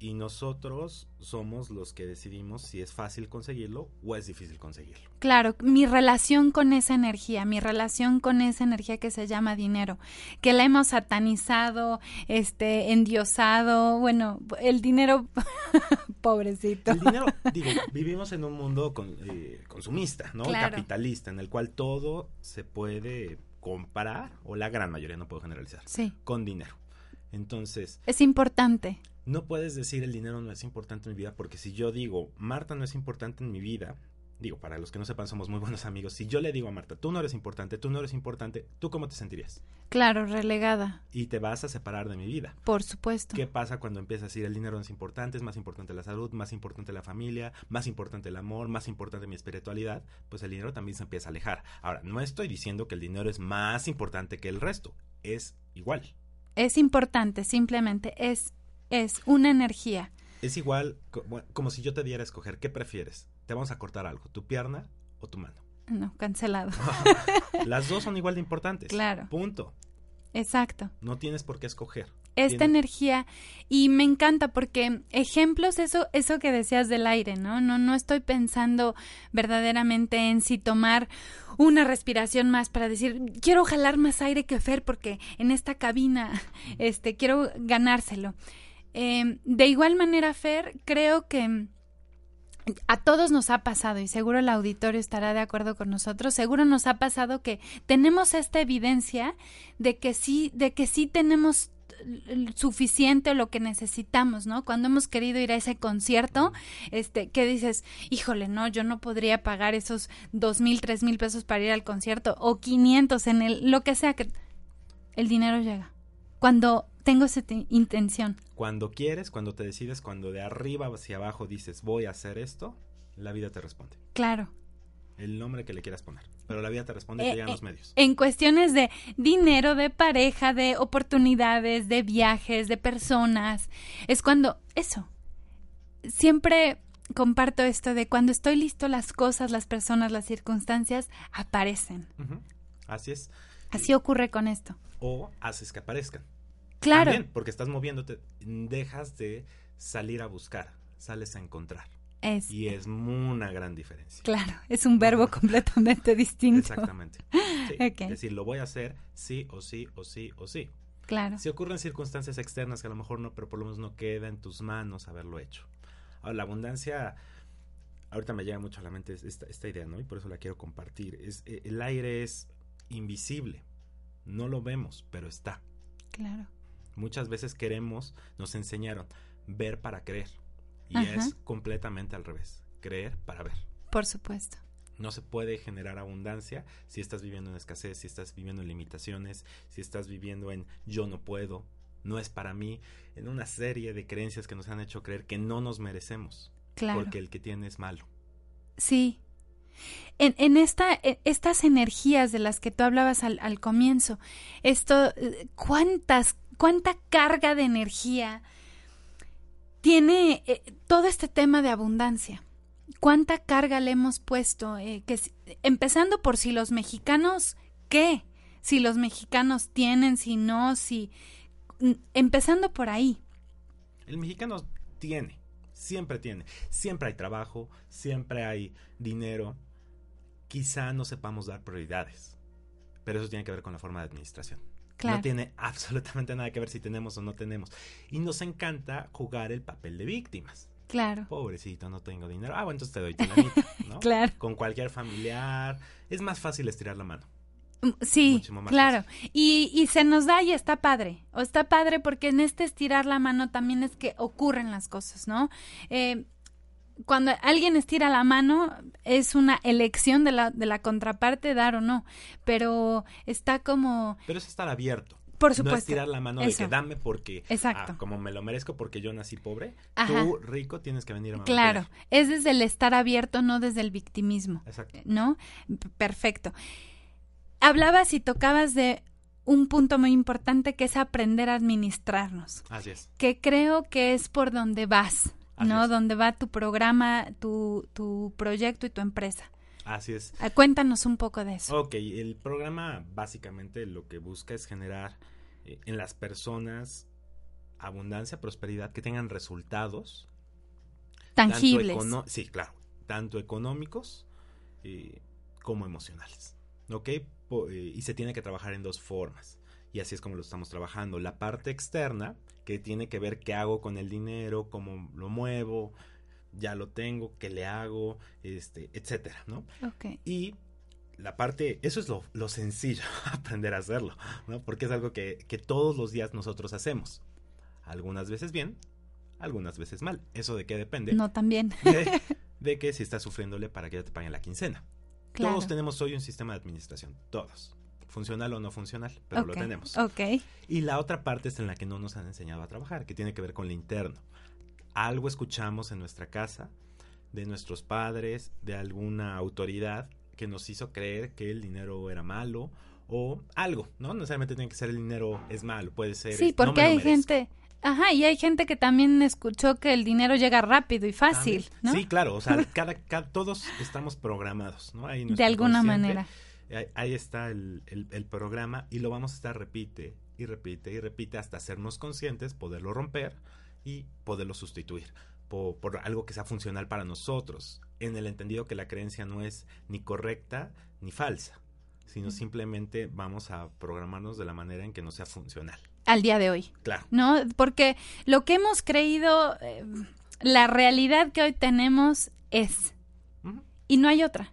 y nosotros somos los que decidimos si es fácil conseguirlo o es difícil conseguirlo. Claro, mi relación con esa energía, mi relación con esa energía que se llama dinero, que la hemos satanizado, este, endiosado, bueno, el dinero, pobrecito. El dinero, digo, vivimos en un mundo con- eh, consumista, ¿no? Claro. Capitalista, en el cual todo se puede comprar, o la gran mayoría, no puedo generalizar, Sí, con dinero. Entonces, es importante. No puedes decir el dinero no es importante en mi vida, porque si yo digo, Marta no es importante en mi vida, digo, para los que no sepan, somos muy buenos amigos, si yo le digo a Marta, tú no eres importante, tú no eres importante, ¿tú cómo te sentirías? Claro, relegada, Y te vas a separar de mi vida. por supuesto. ¿Qué pasa cuando empiezas a decir el dinero no es importante, es más importante la salud, más importante la familia, más importante el amor, más importante mi espiritualidad? Pues el dinero también se empieza a alejar. Ahora, no estoy diciendo que el dinero es más importante que el resto, es igual. Es importante, simplemente es, es una energía. Es igual como si yo te diera a escoger, ¿qué prefieres? Te vamos a cortar algo, tu pierna o tu mano. No, cancelado. Las dos son igual de importantes. Claro. Punto. Exacto. No tienes por qué escoger. esta Tienes- energía y me encanta porque ejemplos eso eso que decías del aire no no no estoy pensando verdaderamente en si tomar una respiración más para decir quiero jalar más aire que Fer porque en esta cabina este quiero ganárselo Eh, de igual manera Fer creo que a todos nos ha pasado y seguro el auditorio estará de acuerdo con nosotros, seguro nos ha pasado que tenemos esta evidencia de que sí, de que sí tenemos suficiente o lo que necesitamos, ¿no? Cuando hemos querido ir a ese concierto, este, que dices, híjole, no, yo no podría pagar esos dos mil, tres mil pesos para ir al concierto o 500 en el, lo que sea que el dinero llega. Cuando tengo esa te- intención. Cuando quieres, cuando te decides, cuando de arriba hacia abajo dices voy a hacer esto, la vida te responde. Claro. El nombre que le quieras poner. Pero la vida te responde y Eh, te llegan eh, los medios. En cuestiones de dinero, de pareja, de oportunidades, de viajes, de personas. Es cuando eso. Siempre comparto esto de cuando estoy listo, las cosas, las personas, las circunstancias aparecen. Así es. Así ocurre con esto. O haces que aparezcan. Claro. También, porque estás moviéndote, dejas de salir a buscar, sales a encontrar. Es, Y es una gran diferencia. claro, es un verbo completamente distinto. Exactamente. Sí. Es decir, lo voy a hacer sí o sí o sí o sí. Claro. Si ocurren circunstancias externas que a lo mejor no, pero por lo menos no queda en tus manos haberlo hecho. Ahora, la abundancia, ahorita me llega mucho a la mente esta, esta idea, ¿no? Y por eso la quiero compartir. Es, eh, el aire es invisible, no lo vemos, pero está. Claro. Muchas veces queremos, nos enseñaron, ver para creer. Y Ajá. es completamente al revés, creer para ver. Por supuesto. No se puede generar abundancia si estás viviendo en escasez, si estás viviendo en limitaciones, si estás viviendo en yo no puedo, no es para mí, en una serie de creencias que nos han hecho creer que no nos merecemos, Claro. porque el que tiene es malo. Sí. En, en esta, en estas energías de las que tú hablabas al, al comienzo, esto, eh, cuántas, cuánta carga de energía tiene eh, todo este tema de abundancia. Cuánta carga le hemos puesto, eh, que empezando por si los mexicanos, ¿qué? Si los mexicanos tienen, si no, si, empezando por ahí. El mexicano tiene, siempre tiene, siempre hay trabajo, siempre hay dinero, quizá no sepamos dar prioridades, pero eso tiene que ver con la forma de administración. Claro. No tiene absolutamente nada que ver si tenemos o no tenemos. Y nos encanta jugar el papel de víctimas. Claro. Pobrecito, no tengo dinero. Ah, bueno, entonces te doy tu lanita, ¿no? Claro. Con cualquier familiar. Es más fácil estirar la mano. Mm, Sí, claro. Y, y se nos da y está padre. O está padre porque en este estirar la mano también es que ocurren las cosas, ¿no? Eh, cuando alguien estira la mano es una elección de la, de la contraparte dar o no, pero está como... Pero es estar abierto. Por No es supuesto. tirar la mano de Eso. que dame porque, Exacto. ah, como me lo merezco porque yo nací pobre, Ajá. tú rico tienes que venir a Claro, mantener. es desde el estar abierto, no desde el victimismo. Exacto. ¿No? Perfecto. Hablabas y tocabas de un punto muy importante que es aprender a administrarnos, Así es. que creo que es por donde vas, Así ¿no? es. Donde va tu programa, tu, tu proyecto y tu empresa. Así es. Ah, Cuéntanos un poco de eso. Ok, el programa básicamente lo que busca es generar eh, en las personas abundancia, prosperidad, que tengan resultados tanto Tangibles. econo- sí, claro, tanto económicos eh, como emocionales. ¿Ok? Po- eh, y se tiene que trabajar en dos formas. Y así es como lo estamos trabajando. La parte externa, que tiene que ver qué hago con el dinero, cómo lo muevo, ya lo tengo, qué le hago, este, etcétera, ¿no? Y la parte, eso es lo, lo sencillo, aprender a hacerlo, ¿no? Porque es algo que, que todos los días nosotros hacemos. Algunas veces bien, algunas veces mal. ¿Eso de qué depende? No también. De, de que si estás sufriéndole para que ya te paguen la quincena. Claro. Todos tenemos hoy un sistema de administración, todos. Funcional o no funcional, pero lo tenemos. Ok. Y la otra parte es en la que no nos han enseñado a trabajar, que tiene que ver con lo interno. Algo escuchamos en nuestra casa, de nuestros padres, de alguna autoridad que nos hizo creer que el dinero era malo o algo, ¿no? No necesariamente tiene que ser el dinero es malo, puede ser... Sí, no porque me lo hay merezco. gente, ajá, y hay gente que también escuchó que el dinero llega rápido y fácil. ¿no? Sí, claro, o sea, cada, cada- todos estamos programados, ¿no? Ahí de alguna manera. Ahí, está el, el- el programa y lo vamos a estar repite y repite y repite hasta hacernos conscientes, poderlo romper y poderlo sustituir por, por algo que sea funcional para nosotros, en el entendido que la creencia no es ni correcta ni falsa, sino simplemente vamos a programarnos de la manera en que nos sea funcional. Al día de hoy, Claro. ¿no? Porque lo que hemos creído, eh, la realidad que hoy tenemos es, y no hay otra.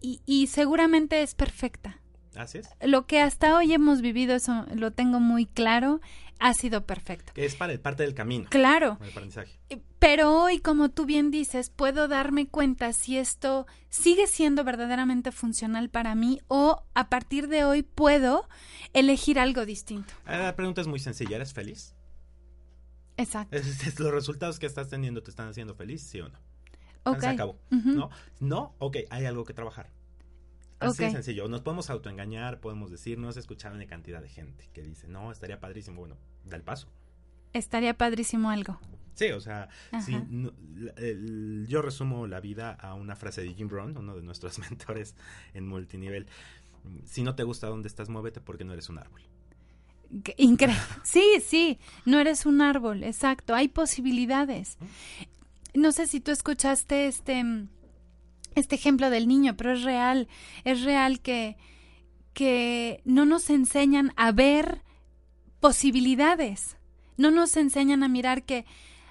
Y, y seguramente es perfecta. Así es. Lo que hasta hoy hemos vivido, eso lo tengo muy claro, ha sido perfecto. Que es para, parte del camino. Claro, El aprendizaje. pero hoy, como tú bien dices, puedo darme cuenta si esto sigue siendo verdaderamente funcional para mí o a partir de hoy puedo elegir algo distinto. Ah, La pregunta es muy sencilla, ¿eres feliz? Exacto. Es- es- ¿Los resultados que estás teniendo te están haciendo feliz, sí o no? Se acabó. ¿No? No, ok, hay algo que trabajar. Así de Ok. sencillo. Nos podemos autoengañar, podemos decir, no has escuchado una cantidad de gente que dice, no, estaría padrísimo. Bueno, da el paso. Estaría padrísimo algo. Sí, o sea, si no- el- yo resumo la vida a una frase de Jim Rohn, uno de nuestros mentores en multinivel. Si no te gusta dónde estás, muévete porque no eres un árbol. Increíble. Sí, sí, no eres un árbol, exacto. Hay posibilidades. No sé si tú escuchaste este, este ejemplo del niño, pero es real. Es real que, que no nos enseñan a ver posibilidades. No nos enseñan a mirar que,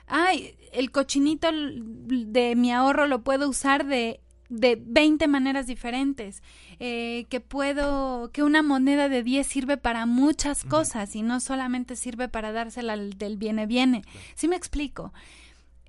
ay, el cochinito de mi ahorro lo puedo usar de, de 20 maneras diferentes. Eh, que puedo, que una moneda de 10 sirve para muchas cosas y no solamente sirve para dársela al del viene viene. ¿Sí me explico?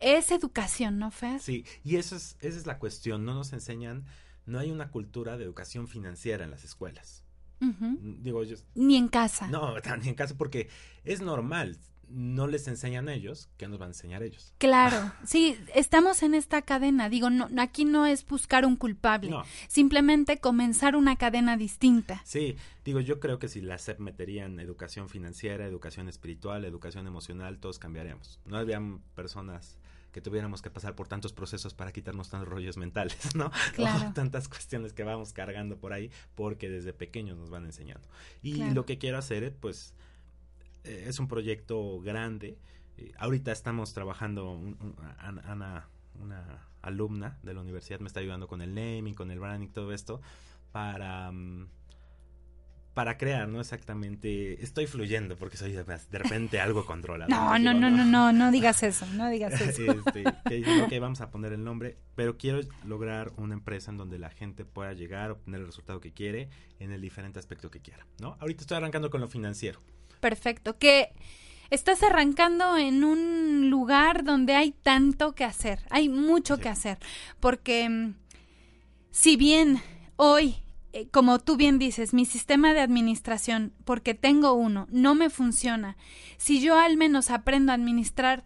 Es educación, ¿no, Fer? Sí, y eso es, esa es la cuestión. No nos enseñan, no hay una cultura de educación financiera en las escuelas. Digo, yo, Ni en casa. no, ni en caso, porque es normal. No les enseñan a ellos, ¿qué nos van a enseñar ellos? Claro, sí, estamos en esta cadena. Digo, no, aquí no es buscar un culpable, No. simplemente comenzar una cadena distinta. Sí, digo, yo creo que si la SEP meterían educación financiera, educación espiritual, educación emocional, todos cambiaríamos. No habrían personas que tuviéramos que pasar por tantos procesos para quitarnos tantos rollos mentales, ¿no? Claro. O tantas cuestiones que vamos cargando por ahí porque desde pequeños nos van enseñando. Y Claro. lo que quiero hacer, eh, pues, eh, es un proyecto grande. Eh, ahorita estamos trabajando, un- un- Ana, Ana, una alumna de la universidad me está ayudando con el naming, con el branding, todo esto, para... mm, para crear, ¿no? Exactamente. Estoy fluyendo porque soy de, repente algo controlado. No, no, no, no, no, no digas eso, no digas eso. este, que ok, vamos a poner el nombre, pero quiero lograr una empresa en donde la gente pueda llegar, obtener el resultado que quiere en el diferente aspecto que quiera, ¿no? Ahorita estoy arrancando con lo financiero. Perfecto, que estás arrancando en un lugar donde hay tanto que hacer, hay mucho Sí. que hacer, porque mm, si bien hoy como tú bien dices, mi sistema de administración, porque tengo uno, no me funciona. Si yo al menos aprendo a administrar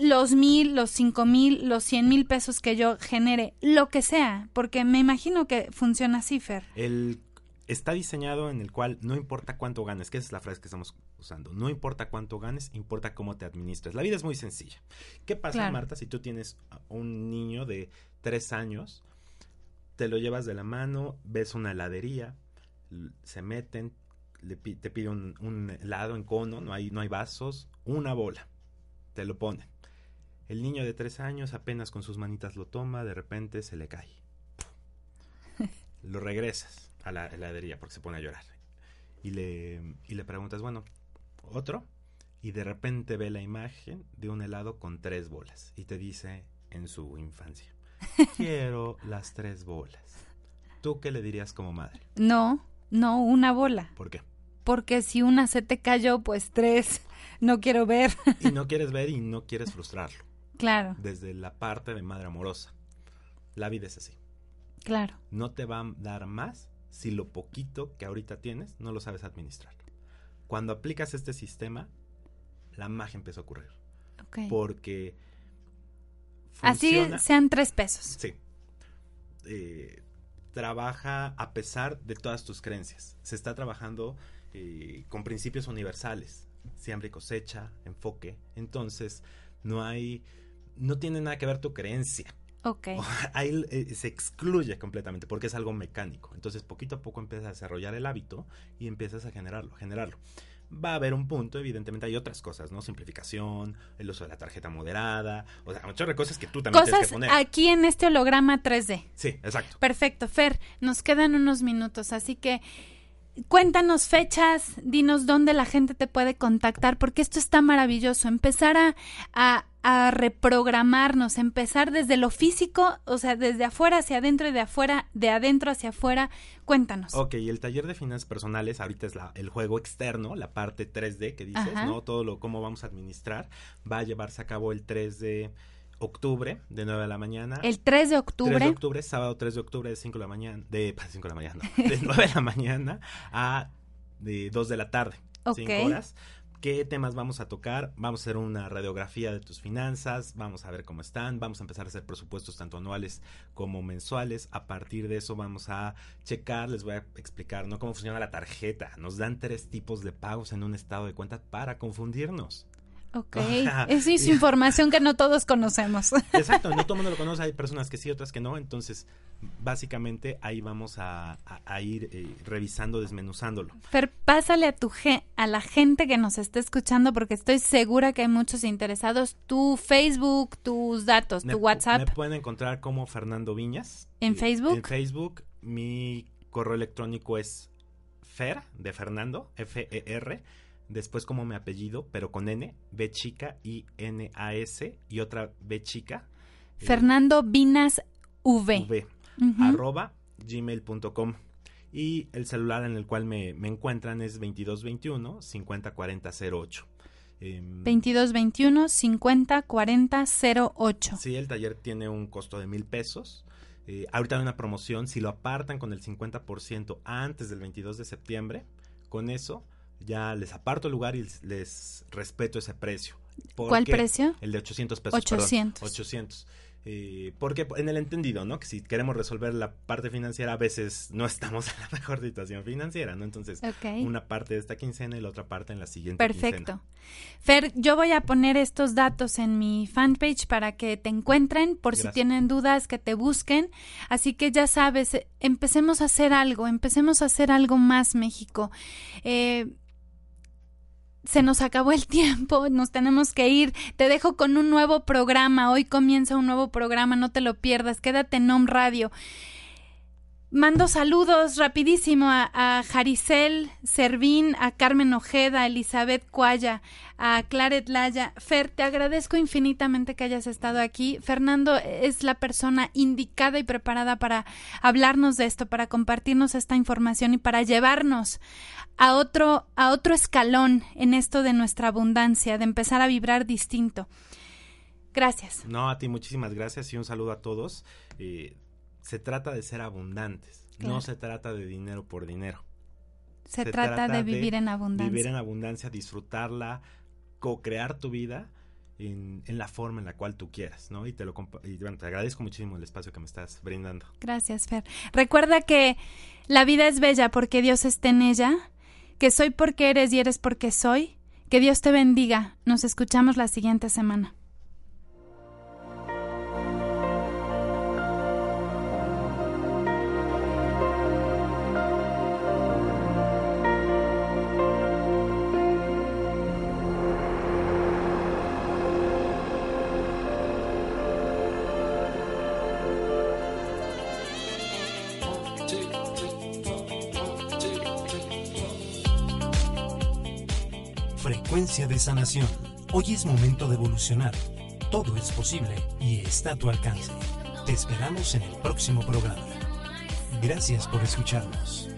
los mil, los cinco mil, los cien mil pesos que yo genere, lo que sea, porque me imagino que funciona así, Fer. El está diseñado en el cual no importa cuánto ganes, que esa es la frase que estamos usando, no importa cuánto ganes, importa cómo te administres. La vida es muy sencilla. ¿Qué pasa, Claro. Marta, si tú tienes a un niño de tres años, te lo llevas de la mano, ves una heladería, se meten, te pide un, un helado en cono, no hay, no hay vasos, una bola, te lo ponen. El niño de tres años apenas con sus manitas lo toma, de repente se le cae. Lo regresas a la heladería porque se pone a llorar. Y le, y le preguntas, bueno, ¿otro? Y de repente ve la imagen de un helado con tres bolas. Y te dice en su infancia, quiero las tres bolas. ¿Tú qué le dirías como madre? No, no, una bola. ¿Por qué? Porque si una se te cayó, pues tres. No quiero ver. Y no quieres ver y no quieres frustrarlo. claro, Desde la parte de madre amorosa. La vida es así. claro. no te va a dar más si lo poquito que ahorita tienes no lo sabes administrar. Cuando aplicas este sistema, la magia empieza a ocurrir. Ok. Porque Así sean tres pesos. Sí. Eh, trabaja a pesar de todas tus creencias. Se está trabajando eh, con principios universales. Siembra y cosecha, enfoque. Entonces, no hay... No tiene nada que ver tu creencia. Ok. Ahí eh, se excluye completamente porque es algo mecánico. Entonces, poquito a poco empiezas a desarrollar el hábito y empiezas a generarlo, generarlo. Va a haber un punto, evidentemente hay otras cosas, ¿no? Simplificación, el uso de la tarjeta moderada, o sea, muchas cosas que tú también tienes Cosas que poner. aquí en este holograma 3D. Sí, exacto. Perfecto, Fer, nos quedan unos minutos, así que cuéntanos fechas, dinos dónde la gente te puede contactar, porque esto está maravilloso, empezar a, a, a reprogramarnos, empezar desde lo físico, o sea, desde afuera hacia adentro y de afuera, de adentro hacia afuera, cuéntanos. Ok, y el taller de finanzas personales, ahorita es la- el juego externo, la parte 3D que dices, Ajá. ¿no? Todo lo cómo vamos a administrar, va a llevarse a cabo el 3 de octubre, de 9 de la mañana. El 3 de octubre, 3 de octubre, sábado 3 de octubre de 5 de la mañana, de 5 de la mañana, no, de 9 de la mañana a de 2 de la tarde, Ok. 5 horas. ¿Qué temas vamos a tocar? Vamos a hacer una radiografía de tus finanzas, vamos a ver cómo están, vamos a empezar a hacer presupuestos tanto anuales como mensuales. A partir de eso vamos a checar, les voy a explicar ¿no? cómo funciona la tarjeta. Nos dan tres tipos de pagos en un estado de cuenta para confundirnos. Ok, esa es información que no todos conocemos. Exacto, no todo el mundo lo conoce, hay personas que sí, otras que no, entonces básicamente ahí vamos a, a- a ir eh, revisando, desmenuzándolo. Fer, pásale a tu a la gente que nos está escuchando porque estoy segura que hay muchos interesados. Tu Facebook, tus datos, Me tu WhatsApp. Me pueden encontrar como Fernando Viñas. ¿En Facebook? En Facebook, mi correo electrónico es Fer, de Fernando, F-E-R, después como mi apellido, pero con N, B chica y N-A-S, y otra B chica. eh, Fernando Vinas V. V. Arroba gmail.com y el celular en el cual me, me encuentran es 2221 504008. Em, 2221 50 40 08. Sí, el taller tiene un costo de mil pesos. Eh, ahorita hay una promoción, si lo apartan con el 50% antes del 22 de septiembre, con eso ya les aparto el lugar y les, respeto ese precio. ¿Por ¿Cuál precio? El de 800 pesos. perdón, 800. 800. Eh, porque en el entendido, ¿no? Que si queremos resolver la parte financiera, a veces no estamos en la mejor situación financiera, ¿no? Entonces, una parte de esta quincena y la otra parte en la siguiente Perfecto. quincena. Fer, yo voy a poner estos datos en mi fanpage para que te encuentren, por si tienen dudas, que te busquen. Así que ya sabes, empecemos a hacer algo, empecemos a hacer algo más, México. Eh, se nos acabó el tiempo, nos tenemos que ir. Te dejo con un nuevo programa. Hoy comienza un nuevo programa, no te lo pierdas. Quédate en Om Radio. Mando saludos rapidísimo a, a Jaricel Servín, a Carmen Ojeda, a Elizabeth Cuaya, a Claret Laya. Fer, te agradezco infinitamente que hayas estado aquí. Fernando es la persona indicada y preparada para hablarnos de esto, para compartirnos esta información y para llevarnos a otro, a otro escalón en esto de nuestra abundancia, de empezar a vibrar distinto. Gracias. No, a ti muchísimas gracias y un saludo a todos. Eh, se trata de ser abundantes. Claro. No se trata de dinero por dinero. Se, trata, de vivir en abundancia. Vivir en abundancia, disfrutarla, co-crear tu vida en, en la forma en la cual tú quieras, ¿no? Y te lo y, bueno, te agradezco muchísimo el espacio que me estás brindando. Gracias, Fer. Recuerda que la vida es bella porque Dios está en ella, que soy porque eres y eres porque soy. Que Dios te bendiga. Nos escuchamos la siguiente semana. De sanación. Hoy es momento de evolucionar. Todo es posible y está a tu alcance. Te esperamos en el próximo programa. Gracias por escucharnos.